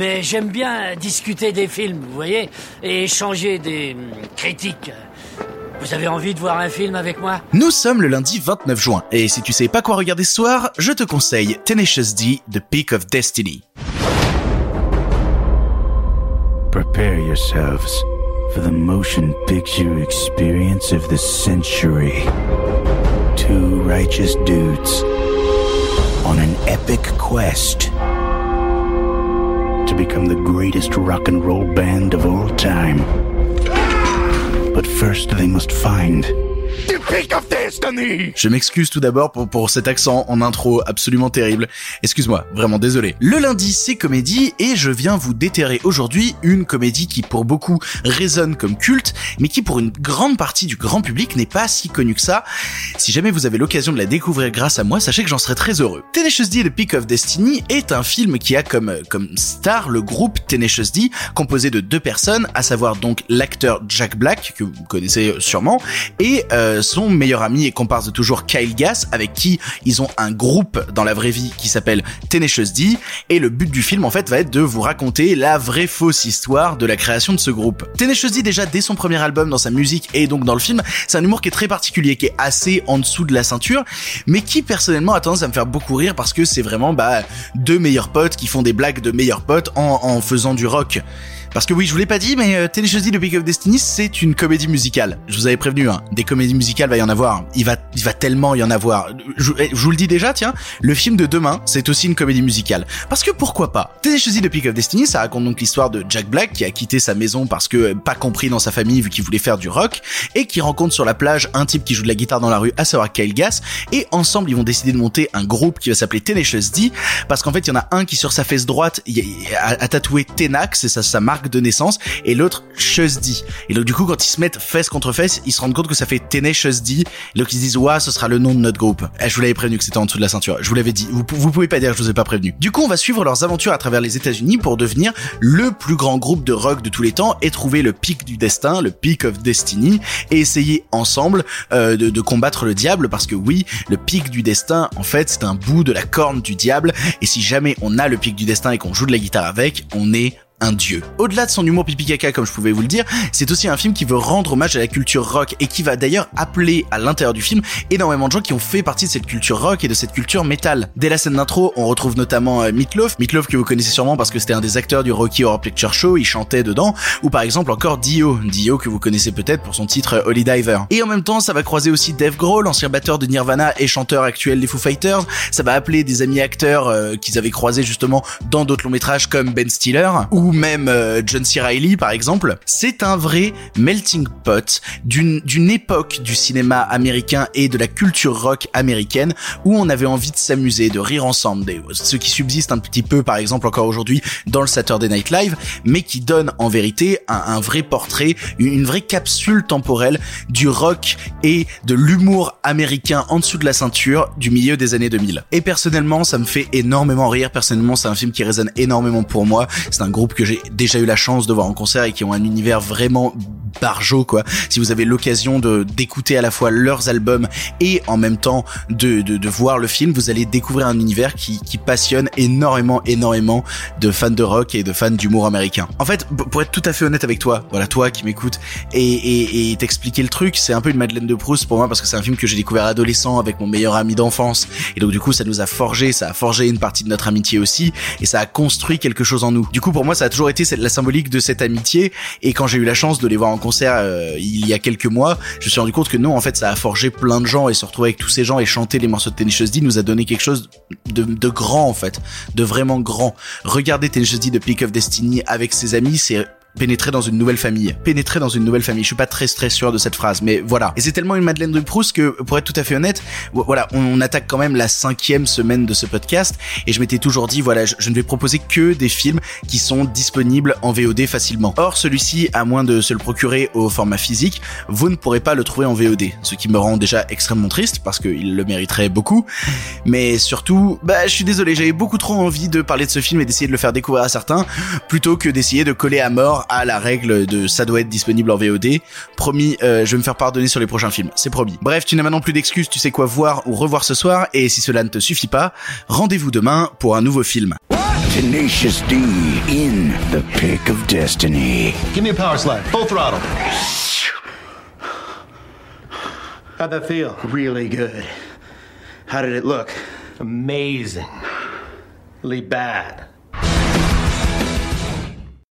mais j'aime bien discuter des films, vous voyez, et échanger des hum, critiques. Vous avez envie de voir un film avec moi? Nous sommes le lundi 29 juin, et si tu sais pas quoi regarder ce soir, je te conseille Tenacious D, The Peak of Destiny. Prepare yourselves for the motion picture experience of the century. Two righteous dudes on an epic quest to become the greatest rock and roll band of all time. But first, they must find Je m'excuse tout d'abord pour, pour cet accent en intro absolument terrible. Excuse-moi, vraiment désolé. Le lundi, c'est comédie et je viens vous déterrer aujourd'hui une comédie qui pour beaucoup résonne comme culte, mais qui pour une grande partie du grand public n'est pas si connue que ça. Si jamais vous avez l'occasion de la découvrir grâce à moi, sachez que j'en serai très heureux. Tenacious D, The Peak of Destiny est un film qui a comme, comme star le groupe Tenacious D, composé de deux personnes, à savoir donc l'acteur Jack Black, que vous connaissez sûrement, et euh, son meilleur ami et comparse de toujours Kyle Gass, avec qui ils ont un groupe dans la vraie vie qui s'appelle Tenacious D, et le but du film en fait va être de vous raconter la vraie fausse histoire de la création de ce groupe. Tenacious D déjà dès son premier album dans sa musique et donc dans le film, c'est un humour qui est très particulier, qui est assez en dessous de la ceinture, mais qui personnellement a tendance à me faire beaucoup rire parce que c'est vraiment bah deux meilleurs potes qui font des blagues de meilleurs potes en, faisant du rock. Parce que oui, je vous l'ai pas dit, mais euh, Tenacious D, of Destiny, c'est une comédie musicale. Je vous avais prévenu, hein, des comédies musicales va y en avoir. Il va, il va tellement y en avoir. Je, eh, je vous le dis déjà, tiens, le film de demain, c'est aussi une comédie musicale. Parce que pourquoi pas? Tenacious D, The Peak of Destiny, ça raconte donc l'histoire de Jack Black qui a quitté sa maison parce que euh, pas compris dans sa famille vu qu'il voulait faire du rock et qui rencontre sur la plage un type qui joue de la guitare dans la rue, à savoir Kyle Gass, et ensemble ils vont décider de monter un groupe qui va s'appeler Tenacious D parce qu'en fait il y en a un qui sur sa fesse droite a, a, tatoué Tenax, c'est sa, sa marque de naissance, et l'autre Chusdy. Et donc du coup quand ils se mettent fesse contre fesse, ils se rendent compte que ça fait Tenacious D, donc ils se disent ouais ce sera le nom de notre groupe. Eh, je vous l'avais prévenu que c'était en dessous de la ceinture, je vous l'avais dit, vous, vous pouvez pas dire que je vous ai pas prévenu. Du coup on va suivre leurs aventures à travers les États-Unis pour devenir le plus grand groupe de rock de tous les temps et trouver le pic du destin, le peak of destiny, et essayer ensemble euh, de, de combattre le diable parce que oui, le pic du destin en fait c'est un bout de la corne du diable et si jamais on a le pic du destin et qu'on joue de la guitare avec, on est un dieu. Au-delà de son humour pipi caca comme je pouvais vous le dire, c'est aussi un film qui veut rendre hommage à la culture rock et qui va d'ailleurs appeler à l'intérieur du film énormément de gens qui ont fait partie de cette culture rock et de cette culture métal. Dès la scène d'intro, on retrouve notamment euh, Meatloaf, Meatloaf que vous connaissez sûrement parce que c'était un des acteurs du Rocky Horror Picture Show, il chantait dedans, ou par exemple encore Dio, Dio que vous connaissez peut-être pour son titre euh, Holy Diver. Et en même temps, ça va croiser aussi Dave Grohl, ancien batteur de Nirvana et chanteur actuel des Foo Fighters, ça va appeler des amis acteurs euh, qu'ils avaient croisés justement dans d'autres longs métrages comme Ben Stiller, ou même euh, John C. Reilly par exemple, c'est un vrai melting pot d'une époque du cinéma américain et de la culture rock américaine où on avait envie de s'amuser, de rire ensemble, ce qui subsiste un petit peu par exemple encore aujourd'hui dans le Saturday Night Live, mais qui donne en vérité un, un vrai portrait, une, une vraie capsule temporelle du rock et de l'humour américain en dessous de la ceinture du milieu des années 2000. Et personnellement, ça me fait énormément rire. Personnellement, c'est un film qui résonne énormément pour moi. C'est un groupe que j'ai déjà eu la chance de voir en concert et qui ont un univers vraiment barjo quoi. Si vous avez l'occasion de d'écouter à la fois leurs albums et en même temps de, de, de voir le film, vous allez découvrir un univers qui, qui passionne énormément énormément de fans de rock et de fans d'humour américain. En fait, pour être tout à fait honnête avec toi, voilà toi qui m'écoutes et, et, et t'expliquer le truc, c'est un peu une Madeleine de Proust pour moi parce que c'est un film que j'ai découvert adolescent avec mon meilleur ami d'enfance et donc du coup ça nous a forgé, ça a forgé une partie de notre amitié aussi et ça a construit quelque chose en nous. Du coup pour moi ça a toujours été la symbolique de cette amitié et quand j'ai eu la chance de les voir en concert euh, il y a quelques mois, je me suis rendu compte que non, en fait, ça a forgé plein de gens et se retrouver avec tous ces gens et chanter les morceaux de Tenacious D nous a donné quelque chose de, grand en fait, de vraiment grand. Regardez Tenacious D de Peak of Destiny avec ses amis, c'est pénétrer dans une nouvelle famille. Pénétrer dans une nouvelle famille. Je suis pas très très sûr de cette phrase, mais voilà. Et c'est tellement une Madeleine de Proust que, pour être tout à fait honnête, voilà, on, attaque quand même la cinquième semaine de ce podcast, et je m'étais toujours dit, voilà, je, je, ne vais proposer que des films qui sont disponibles en VOD facilement. Or, celui-ci, à moins de se le procurer au format physique, vous ne pourrez pas le trouver en VOD, ce qui me rend déjà extrêmement triste parce qu'il le mériterait beaucoup. Mais surtout, bah, je suis désolé, j'avais beaucoup trop envie de parler de ce film et d'essayer de le faire découvrir à certains, plutôt que d'essayer de coller à mort à la règle de ça doit être disponible en VOD. Promis, euh, je vais me faire pardonner sur les prochains films, c'est promis. Bref, tu n'as maintenant plus d'excuses, tu sais quoi voir ou revoir ce soir, et si cela ne te suffit pas, rendez-vous demain pour un nouveau film. Tenacious D in the pick of destiny. Give me a power slide, full throttle. How'd that feel? Really good. How did it look? Amazingly bad.